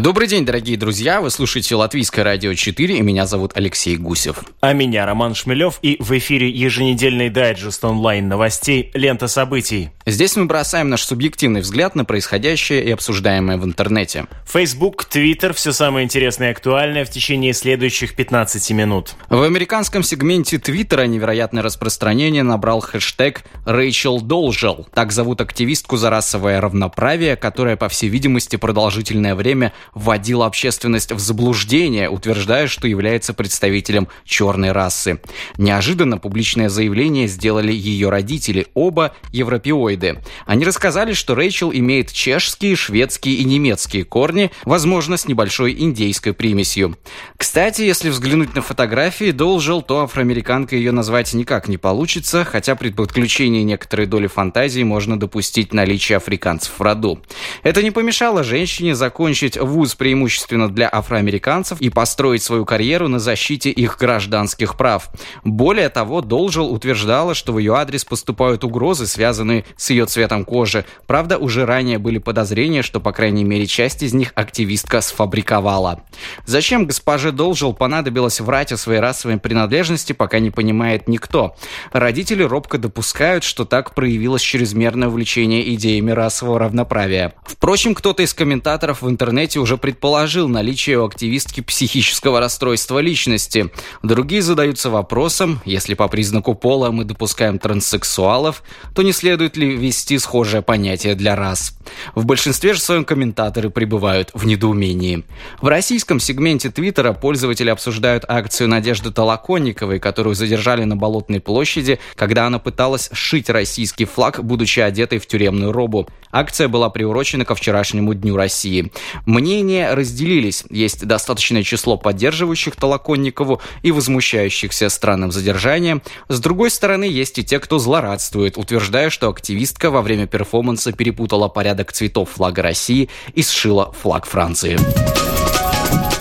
Добрый день, дорогие друзья. Вы слушаете Латвийское радио 4, и меня зовут Алексей Гусев. А меня Роман Шмелев, и в эфире еженедельный дайджест онлайн новостей «Лента событий». Здесь мы бросаем наш субъективный взгляд на происходящее и обсуждаемое в интернете. Facebook, Twitter, все самое интересное и актуальное в течение следующих 15 минут. В американском сегменте Твиттера невероятное распространение набрал хэштег «Рэйчел Должел». Так зовут активистку за расовое равноправие, которая, по всей видимости, продолжительное время вводила общественность в заблуждение, утверждая, что является представителем черной расы. Неожиданно публичное заявление сделали ее родители, оба европеоиды. Они рассказали, что Рэйчел имеет чешские, шведские и немецкие корни, возможно, с небольшой индейской примесью. Кстати, если взглянуть на фотографии Должел, то афроамериканкой ее назвать никак не получится, хотя при подключении некоторой доли фантазии можно допустить наличие африканцев в роду. Это не помешало женщине закончить вуз преимущественно для афроамериканцев и построить свою карьеру на защите их гражданских прав. Более того, Должел утверждала, что в ее адрес поступают угрозы, связанные с ее цветом кожи. Правда, уже ранее были подозрения, что, по крайней мере, часть из них активистка сфабриковала. Зачем госпоже Должел понадобилось врать о своей расовой принадлежности, пока не понимает никто. Родители робко допускают, что так проявилось чрезмерное увлечение идеями расового равноправия. Впрочем, кто-то из комментаторов в интернете уже предположил наличие у активистки психического расстройства личности. Другие задаются вопросом, если по признаку пола мы допускаем транссексуалов, то не следует ли ввести схожее понятие для рас. В большинстве же своем комментаторы пребывают в недоумении. В российском сегменте Твиттера пользователи обсуждают акцию Надежды Толоконниковой, которую задержали на Болотной площади, когда она пыталась сшить российский флаг, будучи одетой в тюремную робу. Акция была приурочена ко вчерашнему Дню России. Мнения разделились. Есть достаточное число поддерживающих Толоконникову и возмущающихся странным задержанием. С другой стороны, есть и те, кто злорадствует, утверждая, что активистка во время перформанса перепутала порядок цветов флага России и сшила флаг Франции.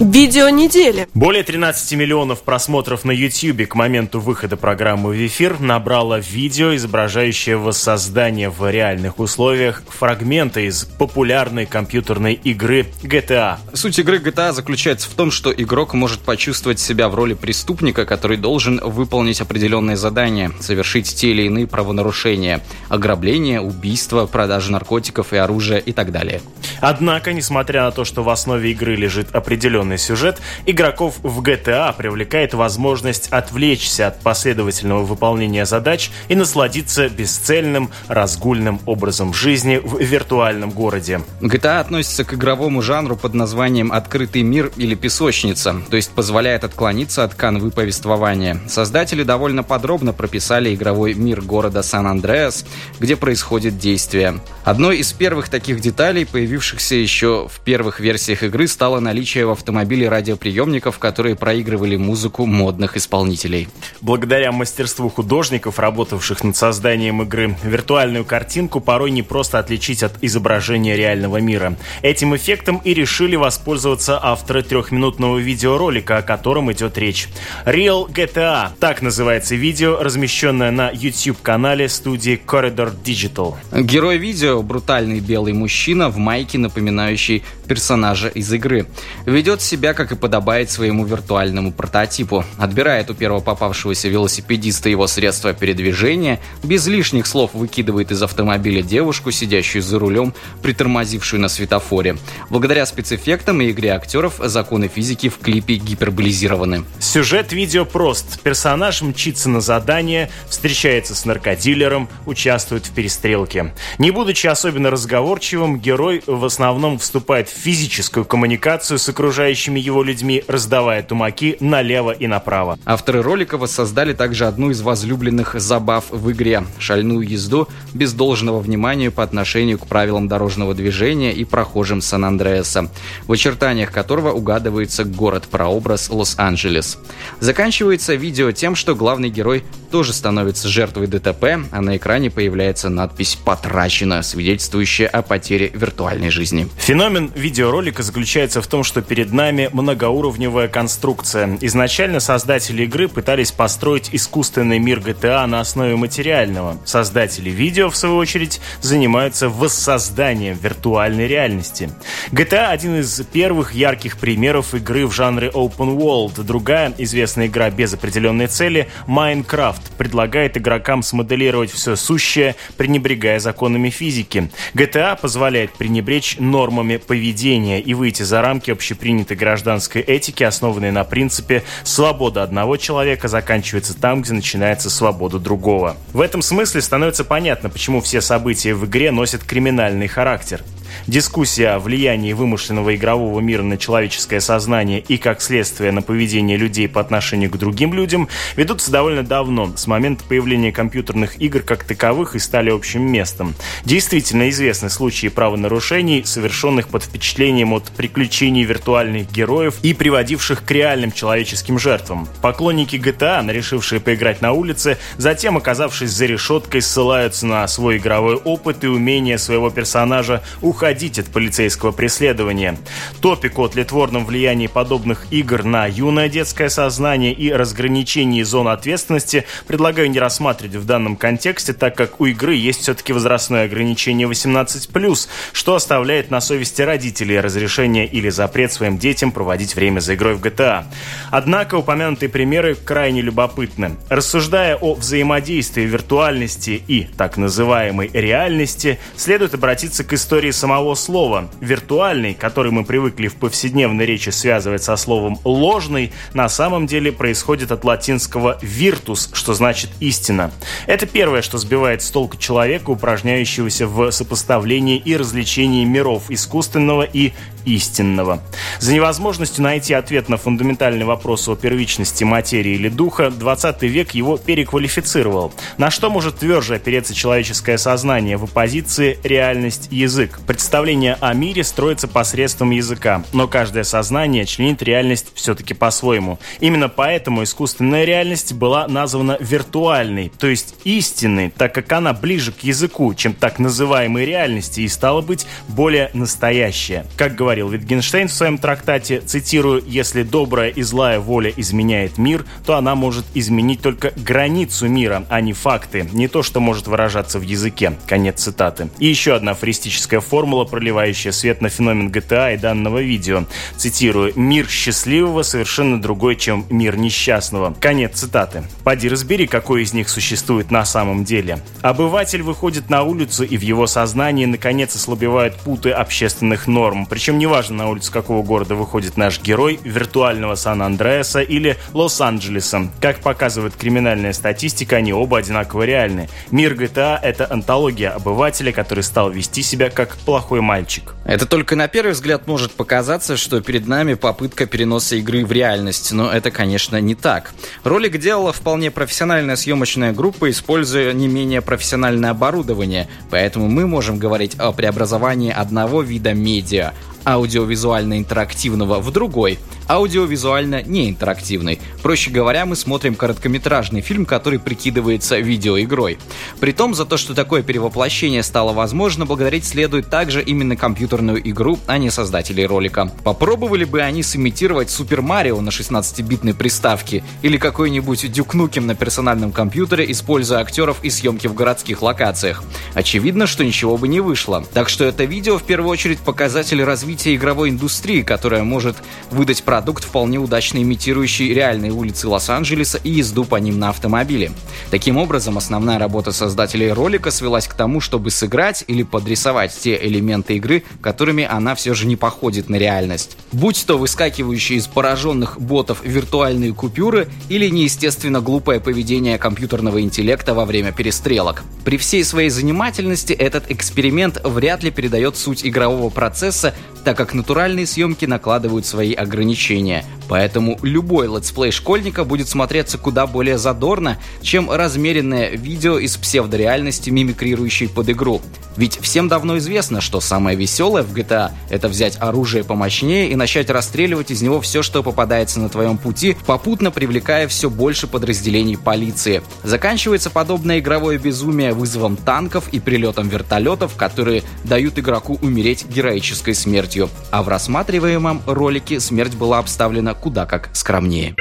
Видео недели. Более 13 миллионов просмотров на YouTube к моменту выхода программы в эфир набрало видео, изображающее воссоздание в реальных условиях фрагмента из популярной компьютерной игры GTA. Суть игры GTA заключается в том, что игрок может почувствовать себя в роли преступника, который должен выполнить определенные задания, совершить те или иные правонарушения, ограбление, убийство, продажа наркотиков и оружия и так далее. Однако, несмотря на то, что в основе игры лежит определенный определенный сюжет, игроков в GTA привлекает возможность отвлечься от последовательного выполнения задач и насладиться бесцельным, разгульным образом жизни в виртуальном городе. GTA относится к игровому жанру под названием «открытый мир» или «песочница», то есть позволяет отклониться от канвы повествования. Создатели довольно подробно прописали игровой мир города Сан-Андреас, где происходит действие. Одной из первых таких деталей, появившихся еще в первых версиях игры, стало наличие в автомобиле автомобилей радиоприемников, которые проигрывали музыку модных исполнителей. Благодаря мастерству художников, работавших над созданием игры, виртуальную картинку порой не просто отличить от изображения реального мира. Этим эффектом и решили воспользоваться авторы трехминутного видеоролика, о котором идет речь. Real GTA – так называется видео, размещенное на YouTube-канале студии Corridor Digital. Герой видео – брутальный белый мужчина в майке, напоминающий персонажа из игры. Ведет себя, как и подобает своему виртуальному прототипу. Отбирает у первого попавшегося велосипедиста его средства передвижения, без лишних слов выкидывает из автомобиля девушку, сидящую за рулем, притормозившую на светофоре. Благодаря спецэффектам и игре актеров законы физики в клипе гиперболизированы. Сюжет видео прост. Персонаж мчится на задание, встречается с наркодилером, участвует в перестрелке. Не будучи особенно разговорчивым, герой в основном вступает в физическую коммуникацию с окружающими окружающими его людьми, раздавая тумаки налево и направо. Авторы ролика воссоздали также одну из возлюбленных забав в игре – шальную езду без должного внимания по отношению к правилам дорожного движения и прохожим Сан-Андреаса, в очертаниях которого угадывается город-прообраз Лос-Анджелес. Заканчивается видео тем, что главный герой тоже становится жертвой ДТП, а на экране появляется надпись «Потрачено», свидетельствующая о потере виртуальной жизни. Феномен видеоролика заключается в том, что перед нами многоуровневая конструкция. Изначально создатели игры пытались построить искусственный мир GTA на основе материального. Создатели видео, в свою очередь, занимаются воссозданием виртуальной реальности. GTA – один из первых ярких примеров игры в жанре open world. Другая известная игра без определенной цели – Minecraft предлагает игрокам смоделировать все сущее, пренебрегая законами физики. GTA позволяет пренебречь нормами поведения и выйти за рамки общепринятой гражданской этики, основанной на принципе «свобода одного человека заканчивается там, где начинается свобода другого». В этом смысле становится понятно, почему все события в игре носят криминальный характер. Дискуссия о влиянии вымышленного игрового мира на человеческое сознание и, как следствие, на поведение людей по отношению к другим людям ведутся довольно давно, с момента появления компьютерных игр как таковых и стали общим местом. Действительно известны случаи правонарушений, совершенных под впечатлением от приключений виртуальных героев и приводивших к реальным человеческим жертвам. Поклонники GTA, решившие поиграть на улице, затем, оказавшись за решеткой, ссылаются на свой игровой опыт и умение своего персонажа уходить уходить от полицейского преследования. Топик о тлетворном влиянии подобных игр на юное детское сознание и разграничении зон ответственности предлагаю не рассматривать в данном контексте, так как у игры есть все-таки возрастное ограничение 18+, что оставляет на совести родителей разрешение или запрет своим детям проводить время за игрой в GTA. Однако упомянутые примеры крайне любопытны. Рассуждая о взаимодействии виртуальности и так называемой реальности, следует обратиться к истории самого самого слова. Виртуальный, который мы привыкли в повседневной речи связывать со словом «ложный», на самом деле происходит от латинского «virtus», что значит «истина». Это первое, что сбивает с толка человека, упражняющегося в сопоставлении и развлечении миров искусственного и истинного. За невозможностью найти ответ на фундаментальный вопрос о первичности материи или духа, 20 век его переквалифицировал. На что может тверже опереться человеческое сознание в оппозиции реальность-язык? Представление о мире строится посредством языка, но каждое сознание членит реальность все-таки по-своему. Именно поэтому искусственная реальность была названа виртуальной, то есть истинной, так как она ближе к языку, чем так называемой реальности и стала быть более настоящая. Как говорит говорил Витгенштейн в своем трактате, цитирую, «Если добрая и злая воля изменяет мир, то она может изменить только границу мира, а не факты, не то, что может выражаться в языке». Конец цитаты. И еще одна афористическая формула, проливающая свет на феномен GTA и данного видео. Цитирую, «Мир счастливого совершенно другой, чем мир несчастного». Конец цитаты. Поди разбери, какой из них существует на самом деле. Обыватель выходит на улицу, и в его сознании наконец ослабевают путы общественных норм, причем не неважно, на улицу какого города выходит наш герой, виртуального Сан-Андреаса или Лос-Анджелеса. Как показывает криминальная статистика, они оба одинаково реальны. Мир GTA — это антология обывателя, который стал вести себя как плохой мальчик. Это только на первый взгляд может показаться, что перед нами попытка переноса игры в реальность, но это, конечно, не так. Ролик делала вполне профессиональная съемочная группа, используя не менее профессиональное оборудование, поэтому мы можем говорить о преобразовании одного вида медиа аудиовизуально-интерактивного в другой, аудиовизуально-неинтерактивный. Проще говоря, мы смотрим короткометражный фильм, который прикидывается видеоигрой. Притом за то, что такое перевоплощение стало возможно, благодарить следует также именно компьютерную игру, а не создателей ролика. Попробовали бы они сымитировать Супер Марио на 16-битной приставке или какой-нибудь Дюк Нукем на персональном компьютере, используя актеров и съемки в городских локациях. Очевидно, что ничего бы не вышло. Так что это видео в первую очередь показатель развития игровой индустрии, которая может выдать продукт, вполне удачно имитирующий реальные улицы Лос-Анджелеса и езду по ним на автомобиле. Таким образом, основная работа создателей ролика свелась к тому, чтобы сыграть или подрисовать те элементы игры, которыми она все же не походит на реальность. Будь то выскакивающие из пораженных ботов виртуальные купюры или неестественно глупое поведение компьютерного интеллекта во время перестрелок. При всей своей занимательности этот эксперимент вряд ли передает суть игрового процесса, так как натуральные съемки накладывают свои ограничения. Поэтому любой летсплей школьника будет смотреться куда более задорно, чем размеренное видео из псевдореальности, мимикрирующей под игру. Ведь всем давно известно, что самое веселое в GTA — это взять оружие помощнее и начать расстреливать из него все, что попадается на твоем пути, попутно привлекая все больше подразделений полиции. Заканчивается подобное игровое безумие вызовом танков и прилетом вертолетов, которые дают игроку умереть героической смертью. А в рассматриваемом ролике смерть была обставлена куда как скромнее.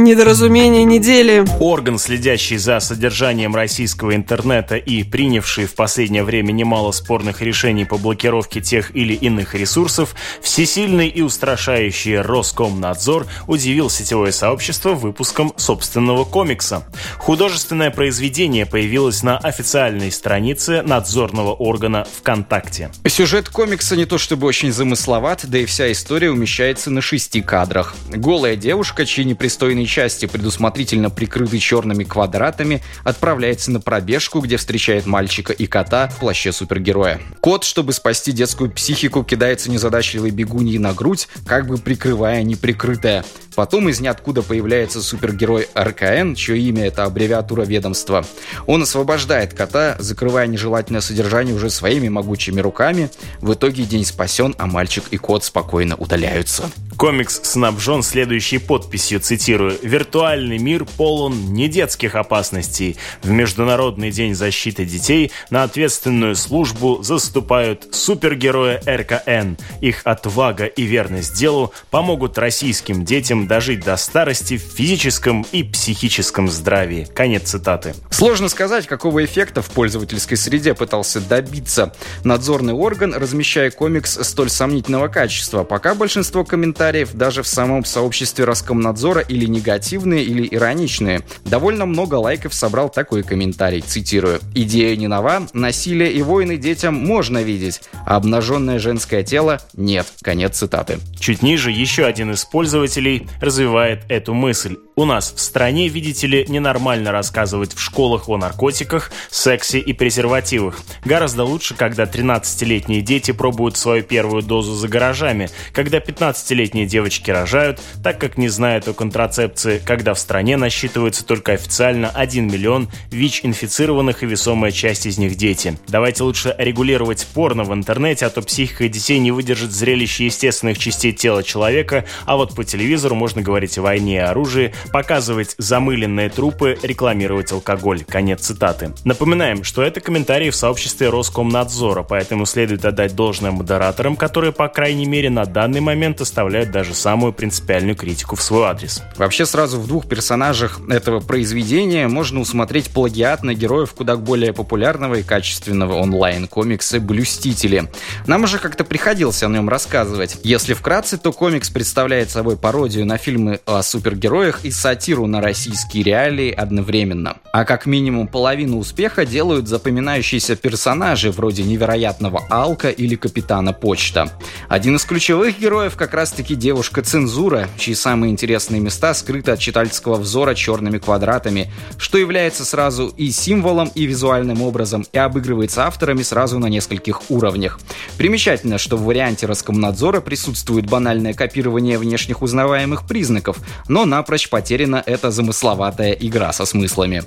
Недоразумение недели. Орган, следящий за содержанием российского интернета и принявший в последнее время немало спорных решений по блокировке тех или иных ресурсов, всесильный и устрашающий Роскомнадзор удивил сетевое сообщество выпуском собственного комикса. Художественное произведение появилось на официальной странице надзорного органа ВКонтакте. Сюжет комикса не то чтобы очень замысловат, да и вся история умещается на шести кадрах. Голая девушка, чьи непристойные части, предусмотрительно прикрыты черными квадратами, отправляется на пробежку, где встречает мальчика и кота в плаще супергероя. Кот, чтобы спасти детскую психику, кидается незадачливой бегуньей на грудь, как бы прикрывая неприкрытое. Потом из ниоткуда появляется супергерой РКН, чье имя это аббревиатура ведомства. Он освобождает кота, закрывая нежелательное содержание уже своими могучими руками. В итоге день спасен, а мальчик и кот спокойно удаляются. Комикс снабжен следующей подписью, цитирую, «Виртуальный мир полон недетских опасностей. В Международный день защиты детей на ответственную службу заступают супергерои РКН. Их отвага и верность делу помогут российским детям дожить до старости в физическом и психическом здравии». Конец цитаты. Сложно сказать, какого эффекта в пользовательской среде пытался добиться надзорный орган, размещая комикс столь сомнительного качества. Пока большинство комментариев комментариев даже в самом сообществе Роскомнадзора или негативные, или ироничные. Довольно много лайков собрал такой комментарий, цитирую. «Идея не нова, насилие и войны детям можно видеть, а обнаженное женское тело – нет». Конец цитаты. Чуть ниже еще один из пользователей развивает эту мысль. У нас в стране, видите ли, ненормально рассказывать в школах о наркотиках, сексе и презервативах. Гораздо лучше, когда 13-летние дети пробуют свою первую дозу за гаражами, когда 15-летние девочки рожают, так как не знают о контрацепции, когда в стране насчитывается только официально 1 миллион ВИЧ-инфицированных и весомая часть из них дети. Давайте лучше регулировать порно в интернете, а то психика детей не выдержит зрелище естественных частей тела человека, а вот по телевизору можно говорить о войне и оружии, показывать замыленные трупы, рекламировать алкоголь. Конец цитаты. Напоминаем, что это комментарии в сообществе Роскомнадзора, поэтому следует отдать должное модераторам, которые, по крайней мере, на данный момент оставляют даже самую принципиальную критику в свой адрес. Вообще сразу в двух персонажах этого произведения можно усмотреть плагиат на героев куда более популярного и качественного онлайн-комикса «Блюстители». Нам уже как-то приходилось о нем рассказывать. Если вкратце, то комикс представляет собой пародию на фильмы о супергероях и сатиру на российские реалии одновременно. А как минимум половину успеха делают запоминающиеся персонажи вроде невероятного Алка или Капитана Почта. Один из ключевых героев как раз-таки девушка-цензура, чьи самые интересные места скрыты от читательского взора черными квадратами, что является сразу и символом, и визуальным образом, и обыгрывается авторами сразу на нескольких уровнях. Примечательно, что в варианте Роскомнадзора присутствует банальное копирование внешних узнаваемых признаков, но напрочь потеряно потеряна эта замысловатая игра со смыслами.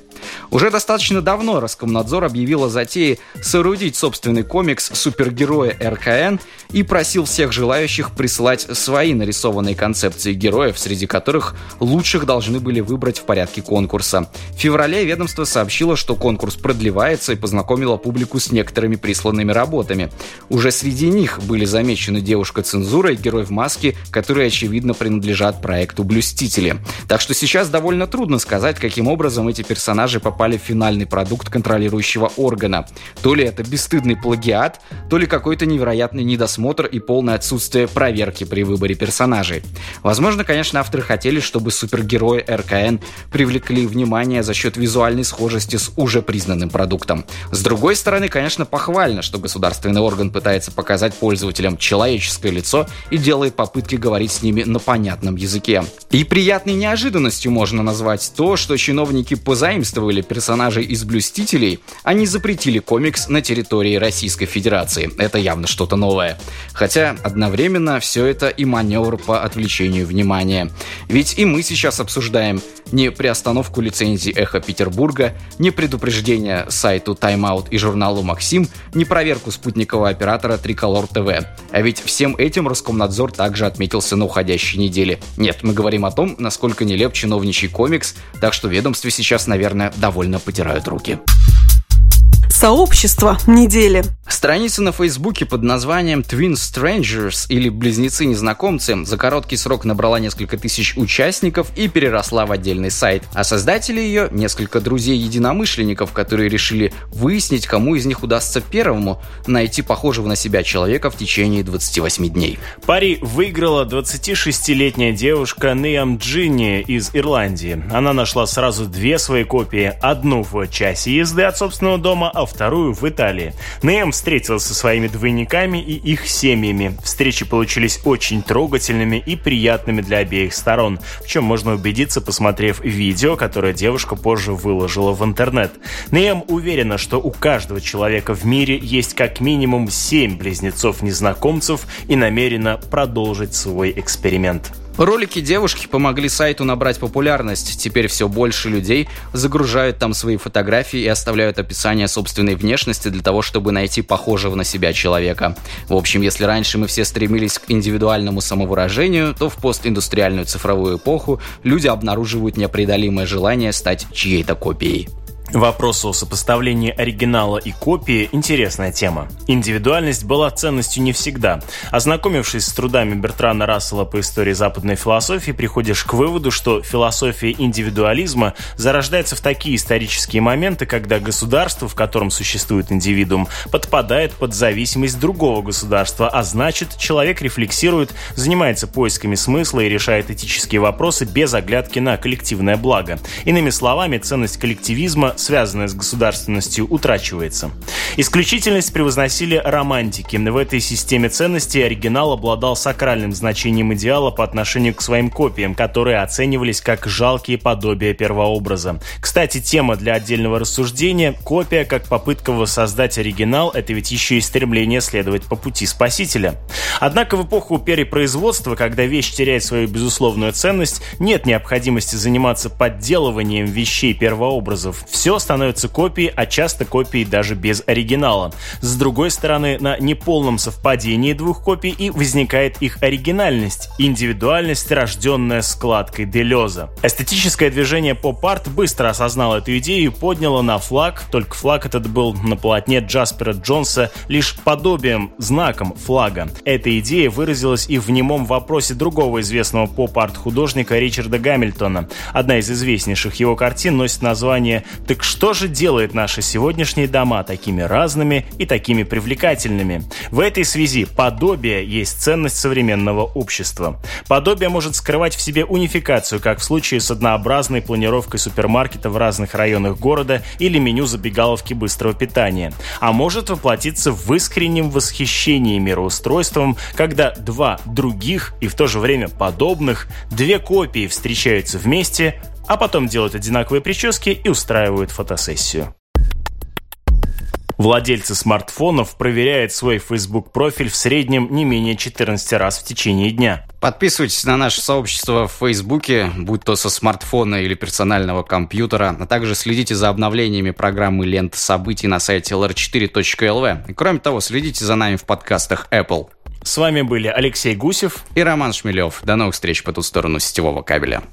Уже достаточно давно Роскомнадзор объявил о затее соорудить собственный комикс «Супергерои РКН» и просил всех желающих присылать свои нарисованные концепции героев, среди которых лучших должны были выбрать в порядке конкурса. В феврале ведомство сообщило, что конкурс продлевается и познакомило публику с некоторыми присланными работами. Уже среди них были замечены девушка-цензура и герой в маске, которые, очевидно, принадлежат проекту «Блюстители». Так что сейчас довольно трудно сказать, каким образом эти персонажи попали в финальный продукт контролирующего органа. То ли это бесстыдный плагиат, то ли какой-то невероятный недосмотр и полное отсутствие проверки при выборе персонажей. Возможно, конечно, авторы хотели, чтобы супергерои РКН привлекли внимание за счет визуальной схожести с уже признанным продуктом. С другой стороны, конечно, похвально, что государственный орган пытается показать пользователям человеческое лицо и делает попытки говорить с ними на понятном языке. И неожиданность неожиданностью можно назвать то, что чиновники позаимствовали задействовали персонажей из «Блюстителей», они запретили комикс на территории Российской Федерации. Это явно что-то новое. Хотя одновременно все это и маневр по отвлечению внимания. Ведь и мы сейчас обсуждаем не приостановку лицензии «Эхо Петербурга», не предупреждение сайту Time Out и журналу «Максим», не проверку спутникового оператора «Триколор ТВ». А ведь всем этим Роскомнадзор также отметился на уходящей неделе. Нет, мы говорим о том, насколько нелеп чиновничий комикс, так что ведомстве сейчас, наверное, довольно потирают руки. Сообщество недели. Страница на Фейсбуке под названием Twin Strangers или Близнецы-незнакомцы за короткий срок набрала несколько тысяч участников и переросла в отдельный сайт. А создатели ее – несколько друзей-единомышленников, которые решили выяснить, кому из них удастся первому найти похожего на себя человека в течение 28 дней. Пари выиграла 26-летняя девушка Ниам Джинни из Ирландии. Она нашла сразу две свои копии. Одну в часе езды от собственного дома, а вторую в Италии. Нэм встретился со своими двойниками и их семьями. Встречи получились очень трогательными и приятными для обеих сторон, в чем можно убедиться, посмотрев видео, которое девушка позже выложила в интернет. Нэм уверена, что у каждого человека в мире есть как минимум семь близнецов-незнакомцев и намерена продолжить свой эксперимент. Ролики девушки помогли сайту набрать популярность. Теперь все больше людей загружают там свои фотографии и оставляют описание собственной внешности для того, чтобы найти похожего на себя человека. В общем, если раньше мы все стремились к индивидуальному самовыражению, то в постиндустриальную цифровую эпоху люди обнаруживают непреодолимое желание стать чьей-то копией. Вопрос о сопоставлении оригинала и копии – интересная тема. Индивидуальность была ценностью не всегда. Ознакомившись с трудами Бертрана Рассела по истории западной философии, приходишь к выводу, что философия индивидуализма зарождается в такие исторические моменты, когда государство, в котором существует индивидуум, подпадает под зависимость другого государства, а значит, человек рефлексирует, занимается поисками смысла и решает этические вопросы без оглядки на коллективное благо. Иными словами, ценность коллективизма связанная с государственностью, утрачивается. Исключительность превозносили романтики. В этой системе ценностей оригинал обладал сакральным значением идеала по отношению к своим копиям, которые оценивались как жалкие подобия первообраза. Кстати, тема для отдельного рассуждения – копия как попытка воссоздать оригинал – это ведь еще и стремление следовать по пути спасителя. Однако в эпоху перепроизводства, когда вещь теряет свою безусловную ценность, нет необходимости заниматься подделыванием вещей первообразов. Все все становится копией, а часто копией даже без оригинала. С другой стороны, на неполном совпадении двух копий и возникает их оригинальность, индивидуальность, рожденная складкой Делеза. Эстетическое движение поп-арт быстро осознало эту идею и подняло на флаг, только флаг этот был на полотне Джаспера Джонса лишь подобием, знаком флага. Эта идея выразилась и в немом вопросе другого известного поп-арт художника Ричарда Гамильтона. Одна из известнейших его картин носит название «Так что же делает наши сегодняшние дома такими разными и такими привлекательными? В этой связи подобие есть ценность современного общества. Подобие может скрывать в себе унификацию, как в случае с однообразной планировкой супермаркета в разных районах города или меню забегаловки быстрого питания. А может воплотиться в искреннем восхищении мироустройством, когда два других и в то же время подобных, две копии встречаются вместе, а потом делают одинаковые прически и устраивают фотосессию. Владельцы смартфонов проверяют свой Facebook профиль в среднем не менее 14 раз в течение дня. Подписывайтесь на наше сообщество в Фейсбуке, будь то со смартфона или персонального компьютера, а также следите за обновлениями программы «Лента событий» на сайте lr4.lv. И кроме того, следите за нами в подкастах Apple. С вами были Алексей Гусев и Роман Шмелев. До новых встреч по ту сторону сетевого кабеля.